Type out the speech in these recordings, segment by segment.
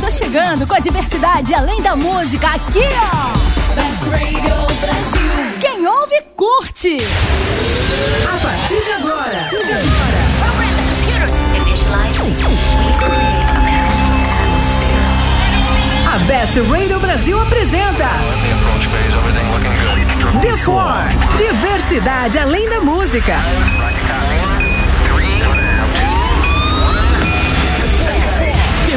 tô chegando com a diversidade além da música aqui, ó. Best Radio Brasil. Quem ouve, curte. A partir de agora. A partir de agora. A Best Radio Brasil apresenta The Force. Diversidade além da música.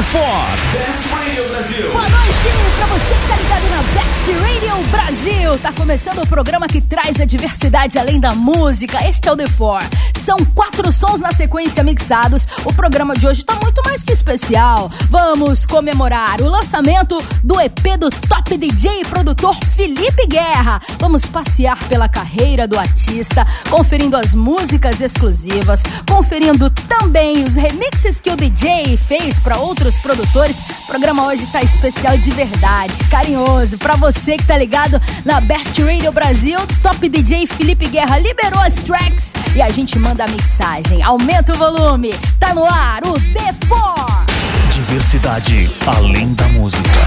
Best Radio Brasil. Boa noite pra você que tá ligado na Best Radio Brasil. Tá começando o programa que traz a diversidade além da música. Este é o The Four. São quatro sons na sequência mixados. O programa de hoje tá muito mais que especial. Vamos comemorar o lançamento do EP do top DJ e produtor Felipe Guerra. Vamos passear pela carreira do artista, conferindo as músicas exclusivas, conferindo também os remixes que o DJ fez para outros produtores. O programa hoje tá especial de verdade, carinhoso. Para você que tá ligado na Best Radio Brasil, top DJ Felipe Guerra liberou as tracks e a gente manda a mixagem. Aumenta o volume. Tá no ar o D4. Diversidade além da música.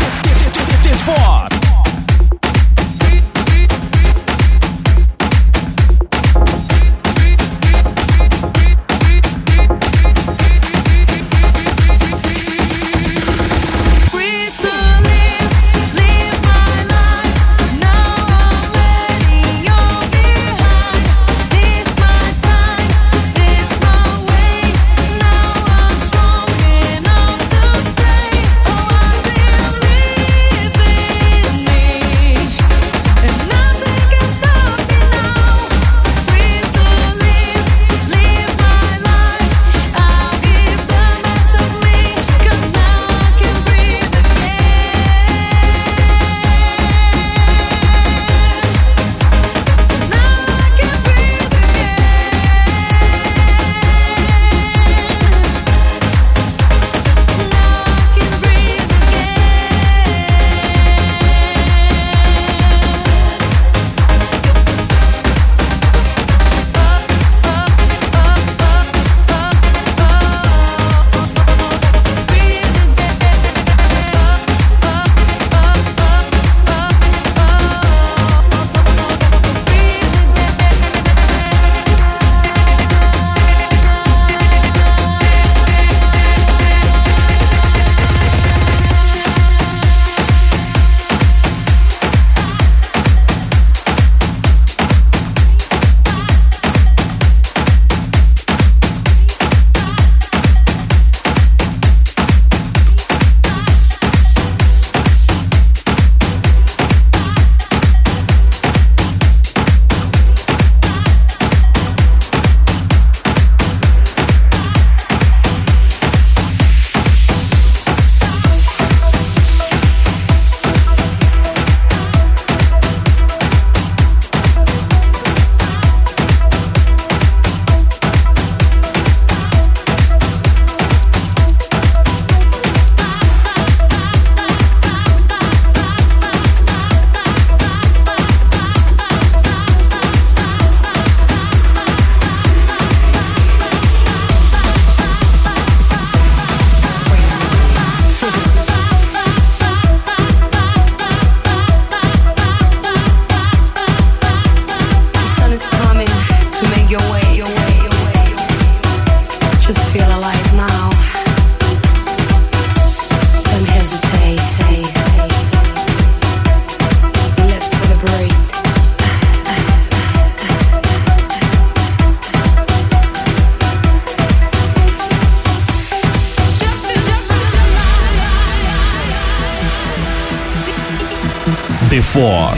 D4.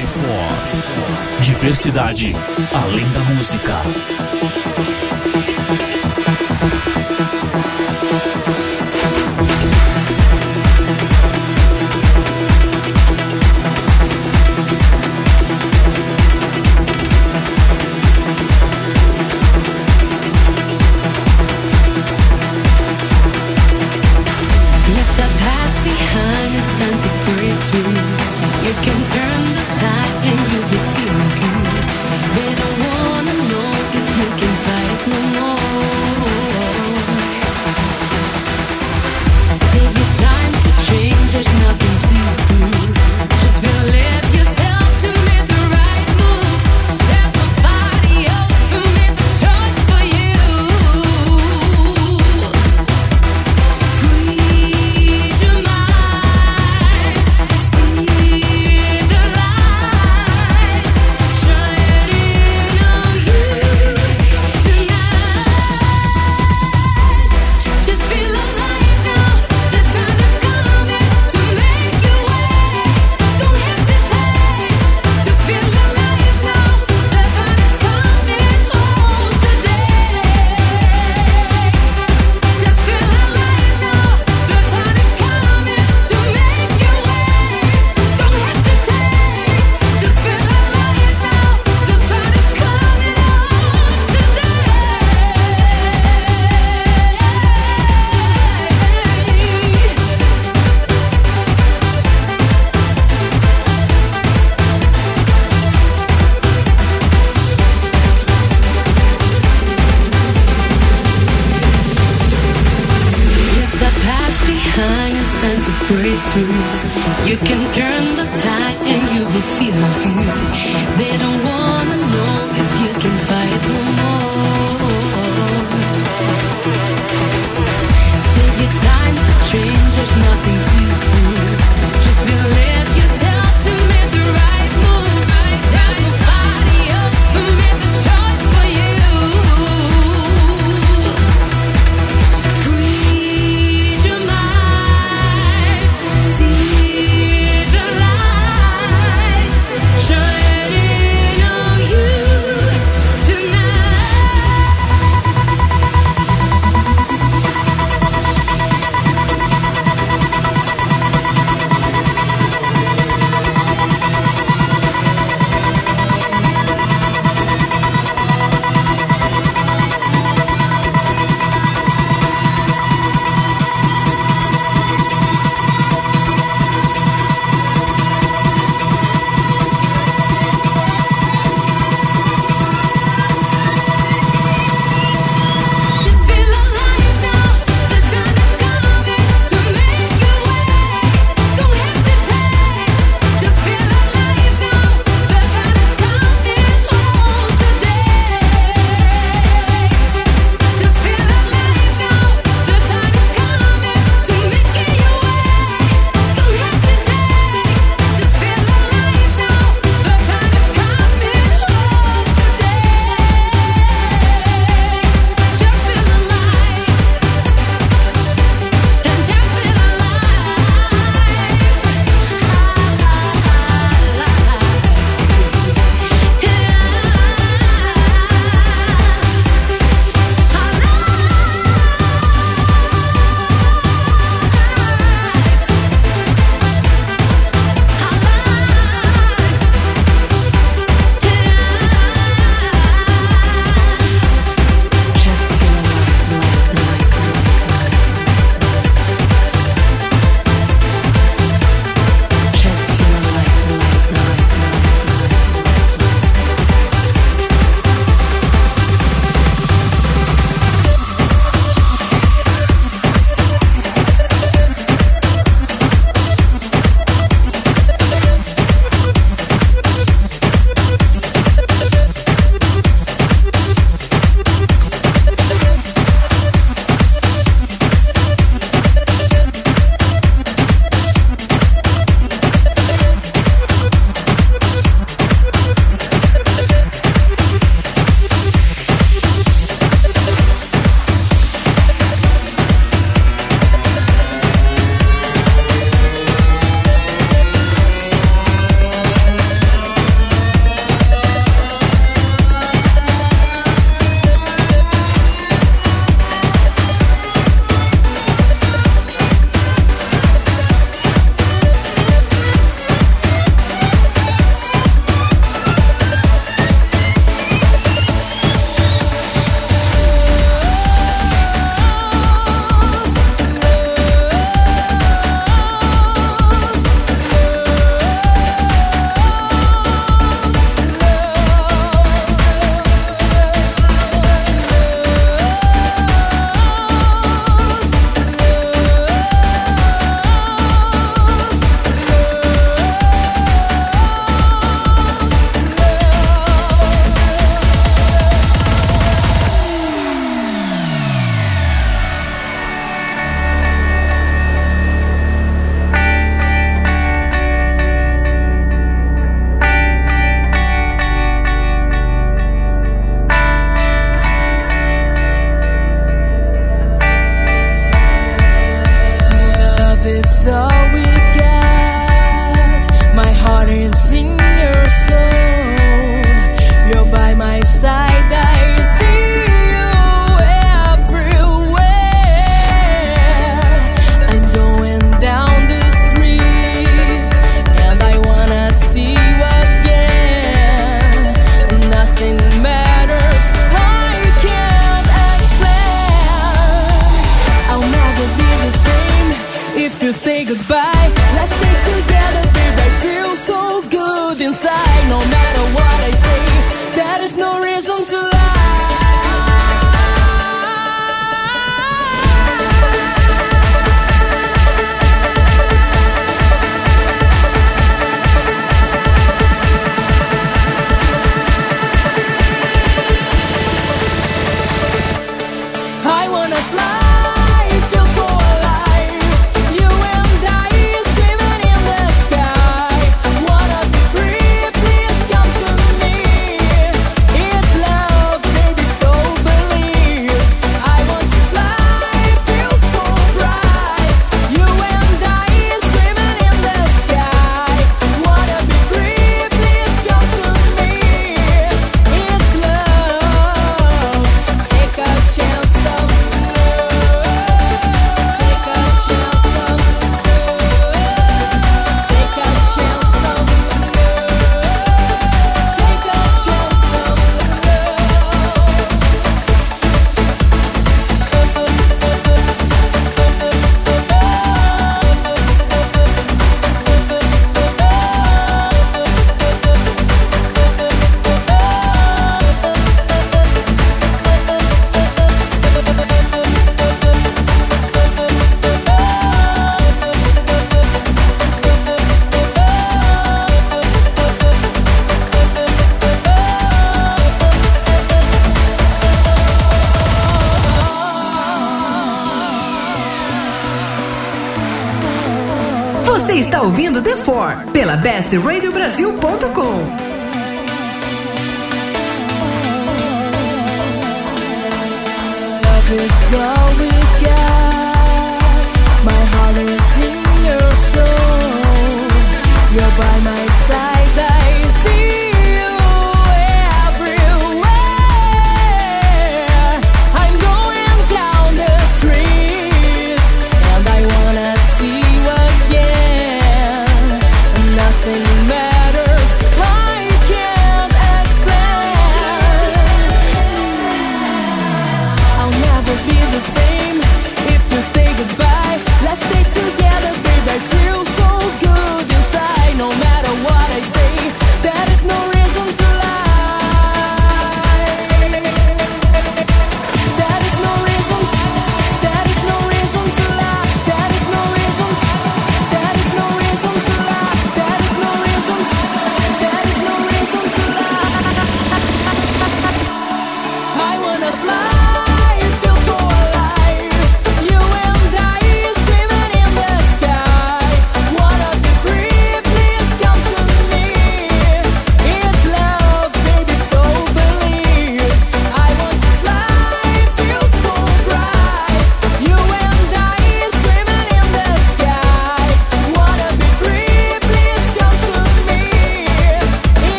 Diversidade além da música.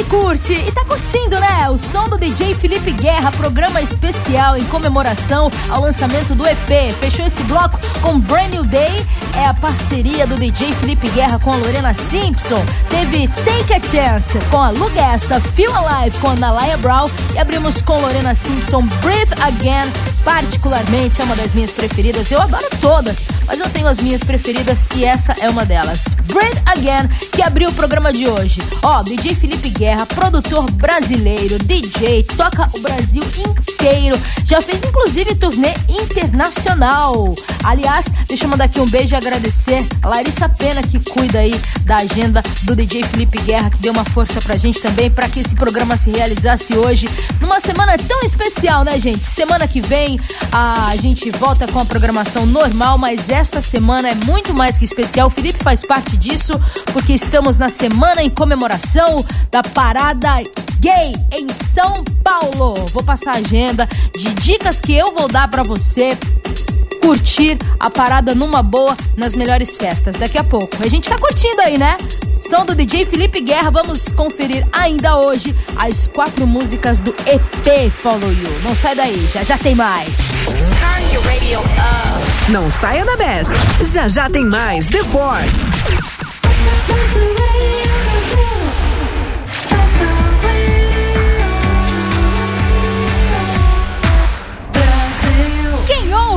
Ouve curte e tá curtindo, né? O som do DJ Felipe Guerra, programa especial em comemoração ao lançamento do EP. Fechou esse bloco com Brand New Day, é a parceria do DJ Felipe Guerra com a Lorena Simpson. Teve Take a Chance com a Lugessa, Feel Alive com a Nalaya Brown e abrimos com Lorena Simpson Breathe Again, particularmente é uma das minhas preferidas. Eu adoro todas, mas eu tenho as minhas preferidas e essa é uma delas. Breathe Again, que abriu o programa de hoje. Ó, DJ Felipe Guerra, produtor brasileiro, DJ, toca o Brasil inteiro. Já fez inclusive turnê internacional. Aliás, deixa eu mandar aqui um beijo e agradecer a Larissa Pena que cuida aí da agenda do DJ Felipe Guerra, que deu uma força pra gente também para que esse programa se realizasse hoje, numa semana tão especial, né, gente? Semana que vem a gente volta com a programação normal, mas esta semana é muito mais que especial. O Felipe faz parte disso, porque estamos na semana em comemoração da parada gay em São Paulo. Vou passar a agenda de dicas que eu vou dar pra você curtir a parada numa boa nas melhores festas daqui a pouco. A gente tá curtindo aí, né? Som do DJ Felipe Guerra, vamos conferir ainda hoje as quatro músicas do EP Follow You. Não sai daí, já já tem mais. Não saia da Best. Já já tem mais The Four.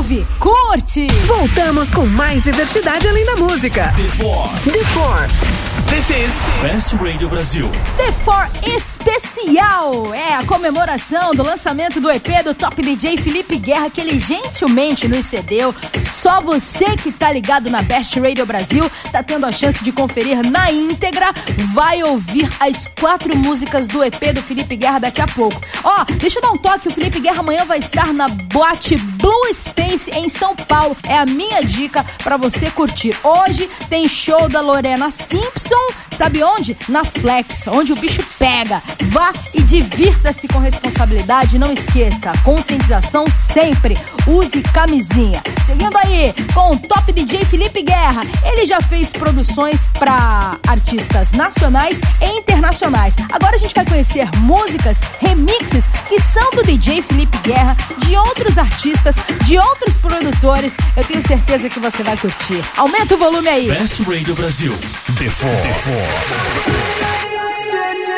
Ouve, curte! Voltamos com mais diversidade além da música. The Four. This is Best Radio Brasil. The For Especial é a comemoração do lançamento do EP do Top DJ Felipe Guerra, que ele gentilmente nos cedeu. Só você que tá ligado na Best Radio Brasil tá tendo a chance de conferir na íntegra. Vai ouvir as quatro músicas do EP do Felipe Guerra daqui a pouco. Ó, deixa eu dar um toque: o Felipe Guerra amanhã vai estar na boate Blue Space em São Paulo. É a minha dica pra você curtir. Hoje tem show da Lorena Simpson. Sabe onde? Na Flex, onde o bicho pega. Vá e divirta-se com responsabilidade. Não esqueça, conscientização sempre. Use camisinha. Seguindo aí com o top DJ Felipe Guerra. Ele já fez produções para artistas nacionais e internacionais. Agora a gente vai conhecer músicas, remixes que são do DJ Felipe Guerra, de outros artistas, de outros produtores. Eu tenho certeza que você vai curtir. Aumenta o volume aí. Best Radio Brasil. The Four. 54.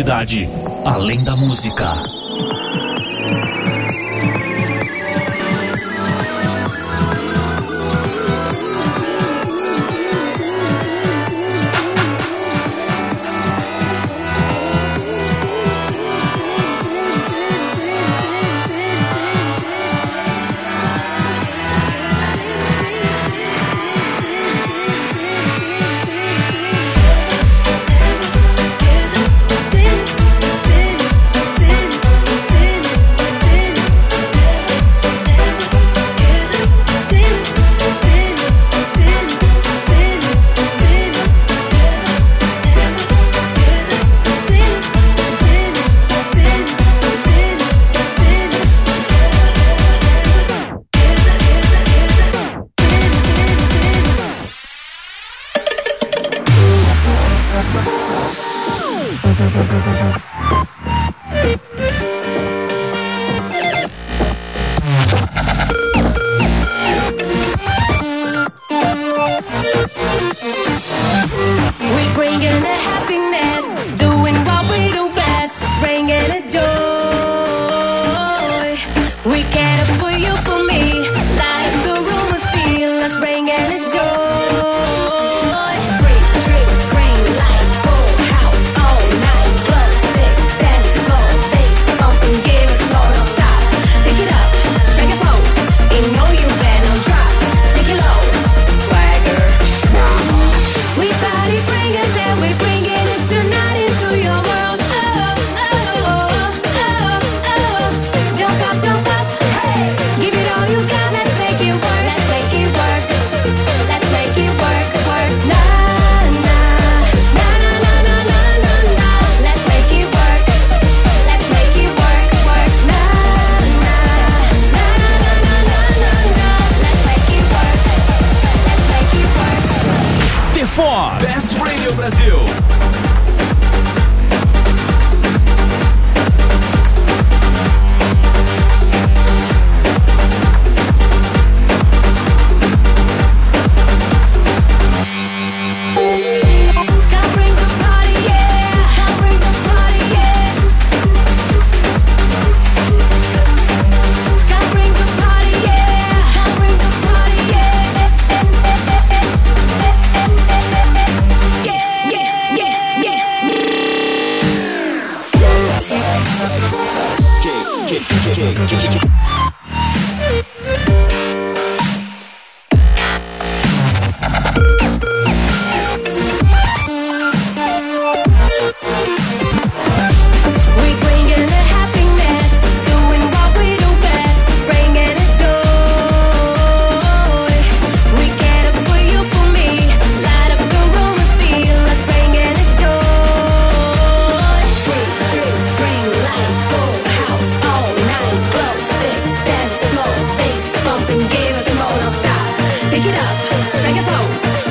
Diversidade além da música.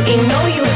You know you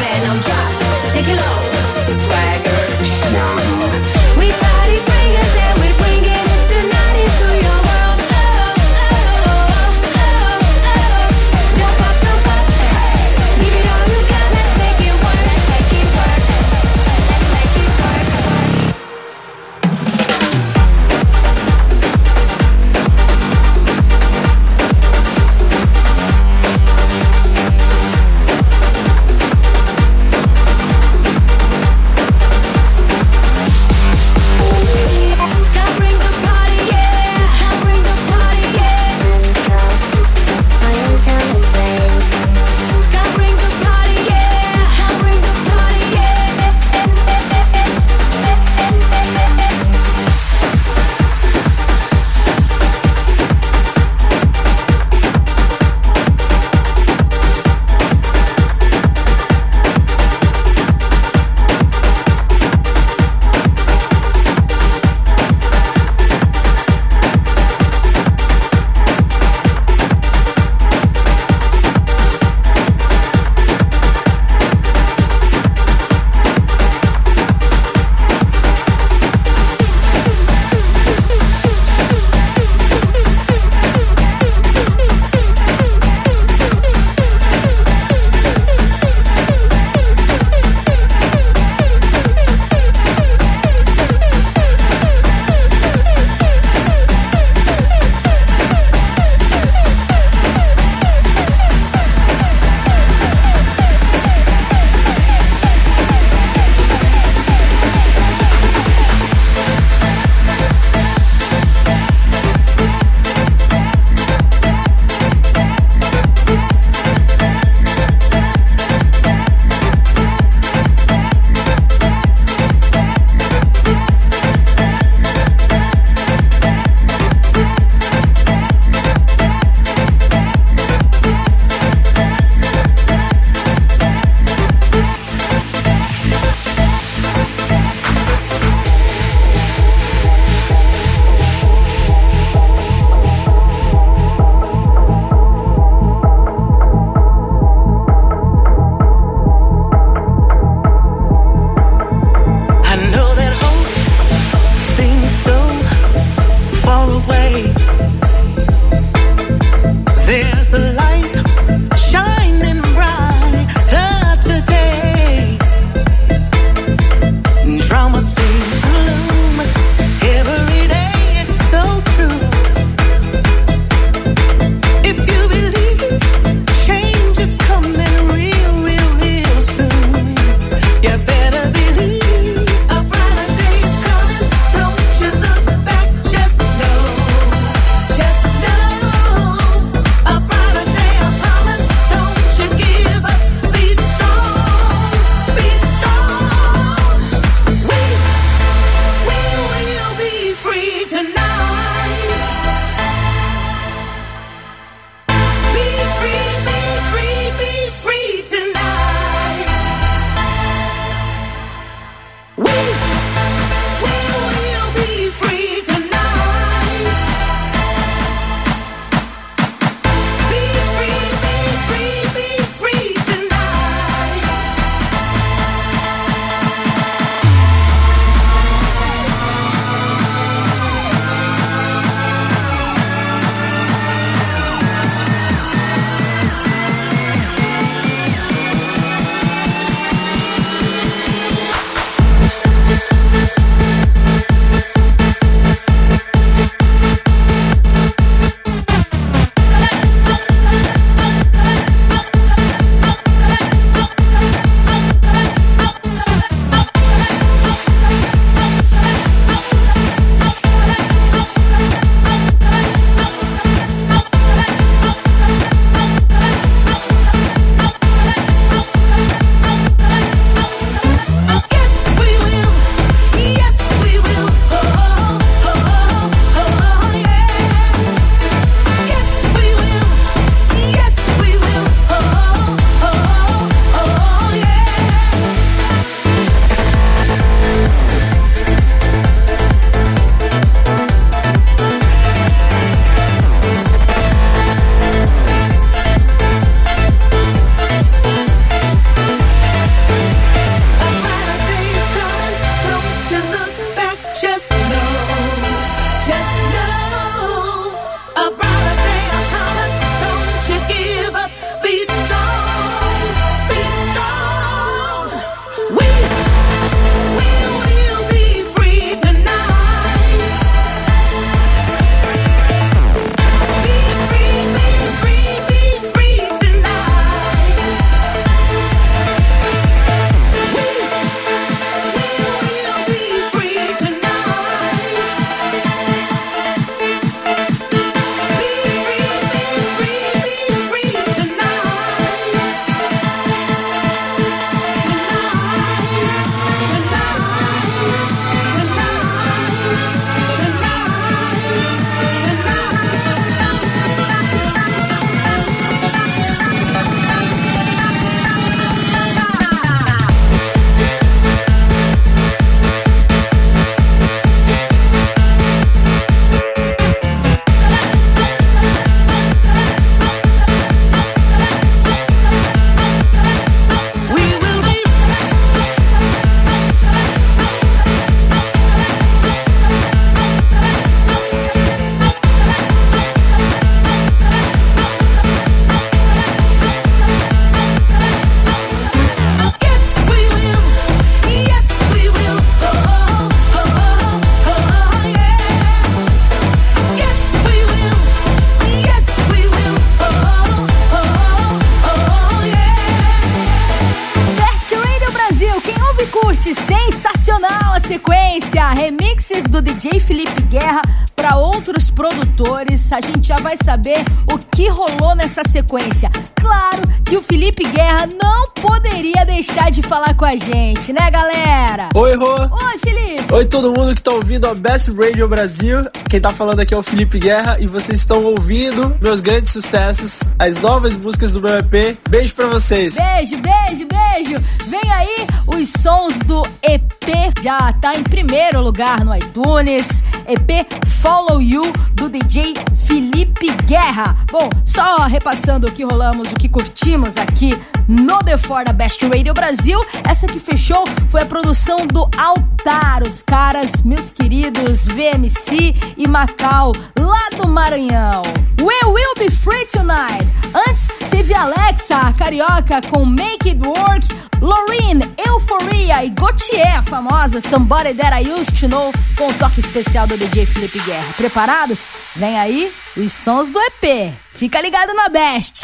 saber o que rolou nessa sequência. Claro que o Felipe Guerra não poderia deixar de falar com a gente, né, galera? Oi, Rô. Oi, Felipe! Oi, todo mundo que tá ouvindo a Best Radio Brasil. Quem tá falando aqui é o Felipe Guerra e vocês estão ouvindo meus grandes sucessos, as novas músicas do meu EP. Beijo pra vocês. Beijo, beijo, beijo! Vem aí os sons do EP, já tá em primeiro lugar no iTunes. EP Follow You do DJ Felipe Guerra. Bom, só repassando o que rolamos, o que curtimos aqui no The For da Best Radio Brasil. Essa que fechou foi a produção do Altar, os caras, meus queridos VMC e Macau, lá do Maranhão. We Will Be Free Tonight. Antes teve Alexa, a carioca, com Make It Work, Loreen, Euphoria e Gautier, a famosa Somebody That I Used To Know, com o toque especial do DJ Felipe Guerra. Preparados? Vem aí os sons do EP. Fica ligado na Best.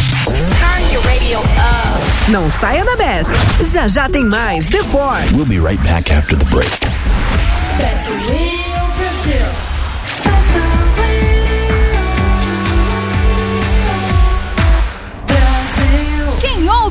Não saia da Best. Já já tem mais The Four. We'll be right back after the break.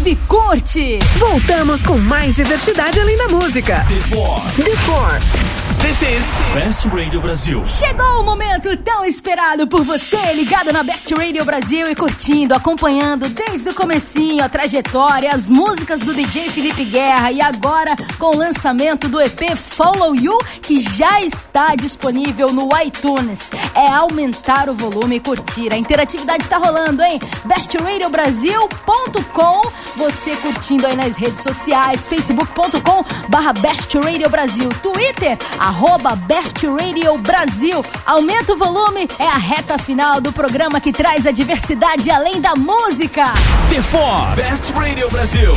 Ouve, curte. Voltamos com mais diversidade além da música. The Four. The Four. This is Best Radio Brasil. Chegou o momento tão esperado por você, ligado na Best Radio Brasil e curtindo, acompanhando desde o comecinho a trajetória, as músicas do DJ Felipe Guerra e agora com o lançamento do EP Follow You, que já está disponível no iTunes. É aumentar o volume e curtir. A interatividade tá rolando, hein? bestradiobrasil.com você curtindo aí nas redes sociais, facebook.com barra Best Radio Brasil, Twitter, arroba Best Radio Brasil. Aumenta o volume, é a reta final do programa que traz a diversidade além da música. The Four. Best Radio Brasil.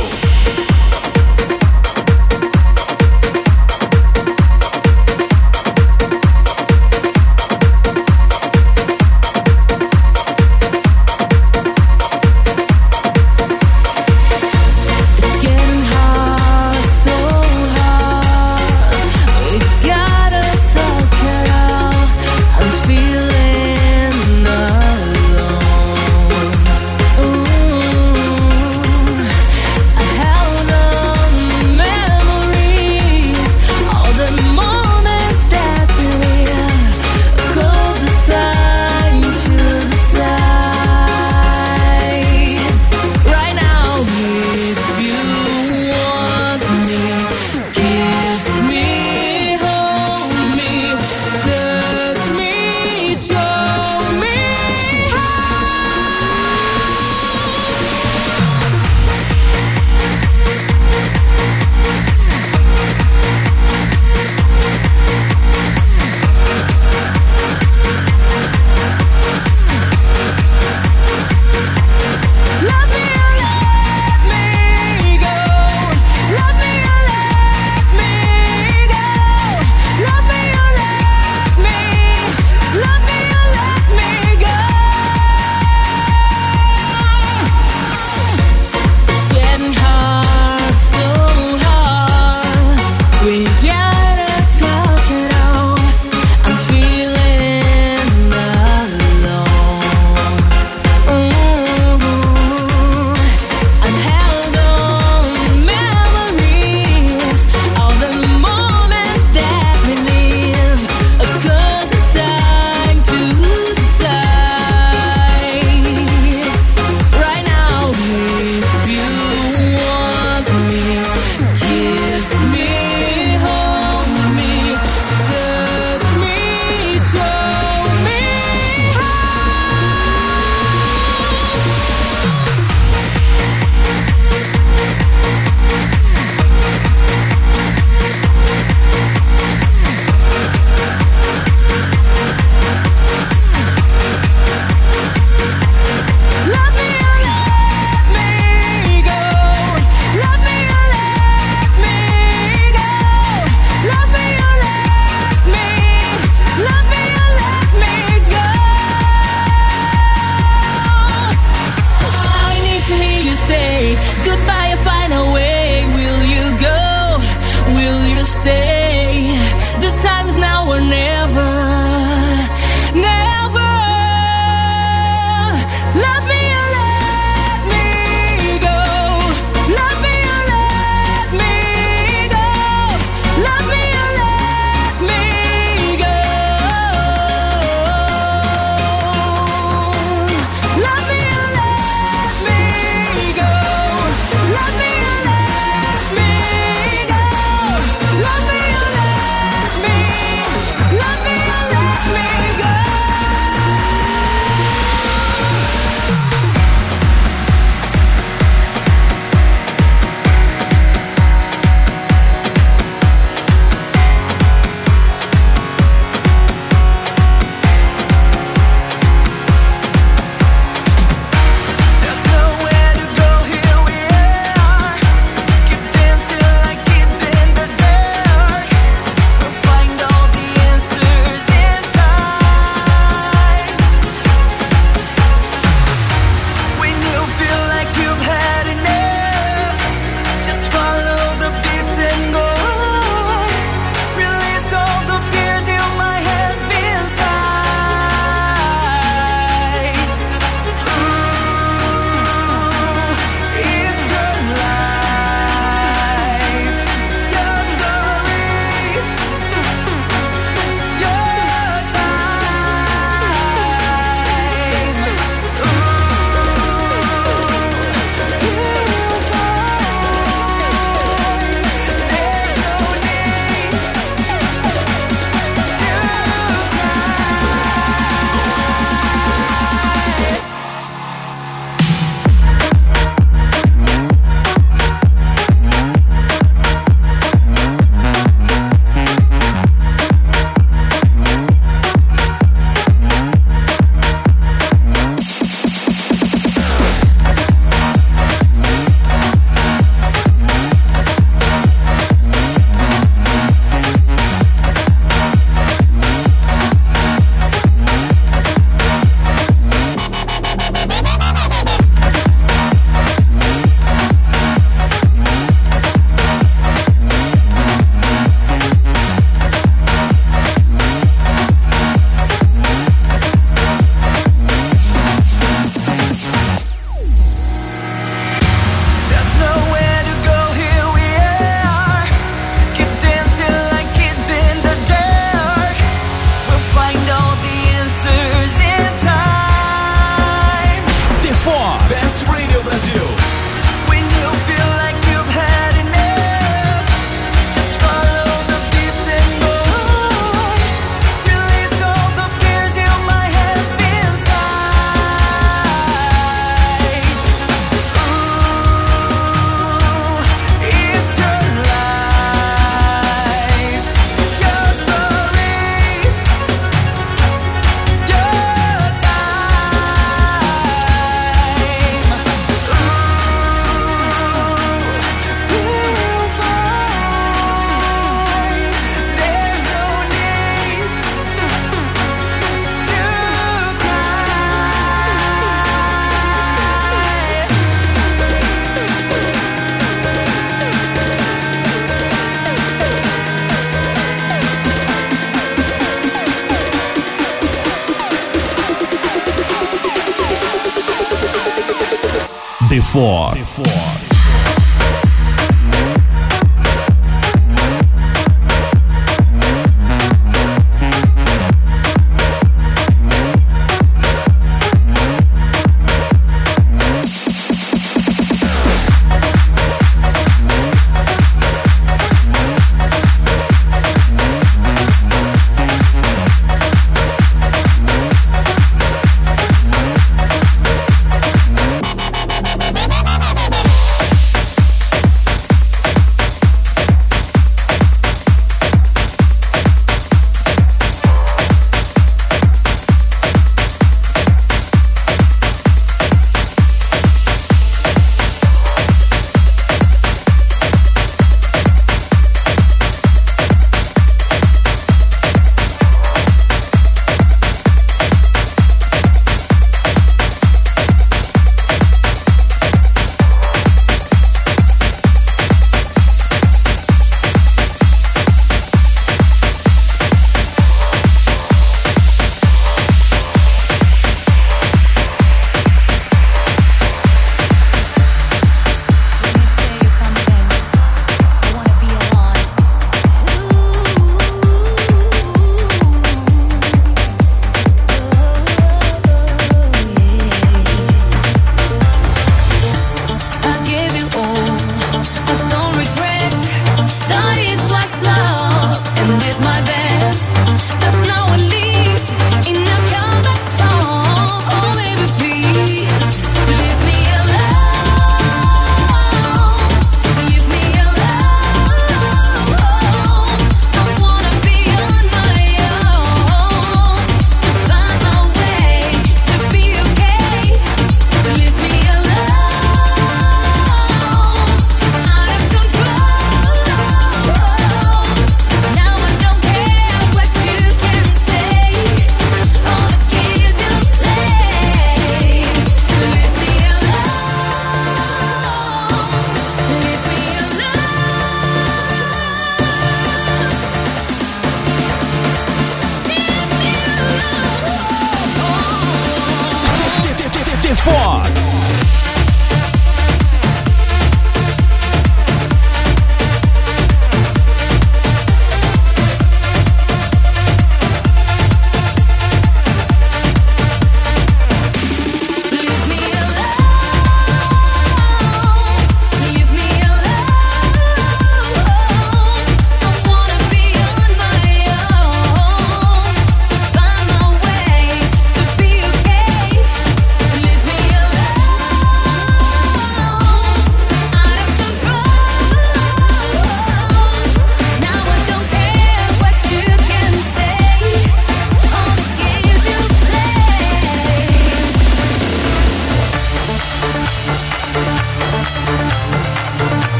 Before. Before.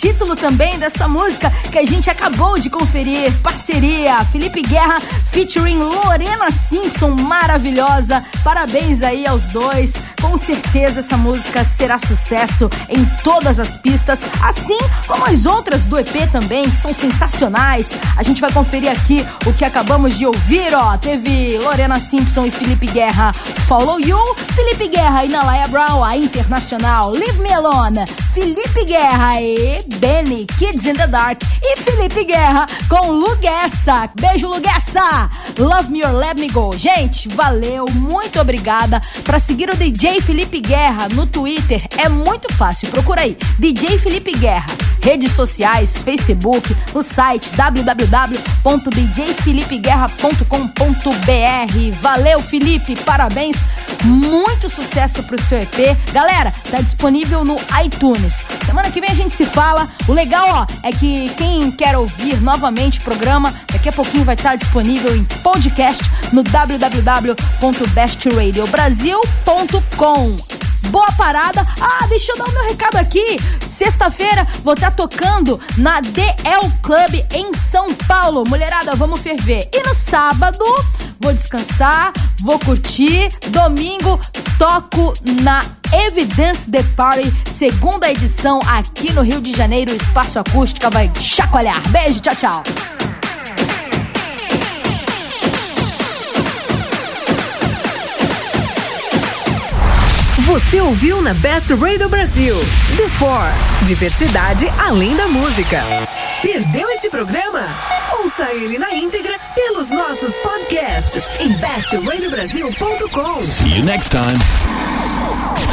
Título também dessa música que a gente acabou de conferir. Parceria Felipe Guerra featuring Lorena Simpson, maravilhosa. Parabéns aí aos dois. Com certeza essa música será sucesso em todas as pistas, assim como as outras do EP também, que são sensacionais. A gente vai conferir aqui o que acabamos de ouvir, ó. Teve Lorena Simpson e Felipe Guerra, Follow You, Felipe Guerra e Nalaya Brown, a internacional, Leave Me Alone, Felipe Guerra e Benny, Kids in the Dark e Felipe Guerra com Luguessa. Beijo, Luguessa! Love Me or Let Me Go. Gente, valeu, muito obrigada. Pra seguir o DJ Felipe Guerra no Twitter é muito fácil, procura aí, DJ Felipe Guerra. Redes sociais, Facebook, no site www.djfelipeguerra.com.br. Valeu, Felipe, parabéns, muito sucesso pro seu EP. Galera, tá disponível no iTunes. Semana que vem a gente se fala. O legal, ó, é que quem quer ouvir novamente o programa, daqui a pouquinho vai estar disponível em podcast no www.bestradiobrasil.com. Boa parada. Ah, deixa eu dar o meu recado aqui. Sexta-feira vou estar tocando na DL Club em São Paulo. Mulherada, vamos ferver. E no sábado vou descansar, vou curtir. Domingo toco na Evidence The Party, segunda edição aqui no Rio de Janeiro. O Espaço Acústica vai chacoalhar. Beijo, tchau, tchau. Você ouviu na Best Radio Brasil. The Four. Diversidade além da música. Perdeu este programa? Ouça ele na íntegra pelos nossos podcasts em bestradiobrasil.com. See you next time. Go!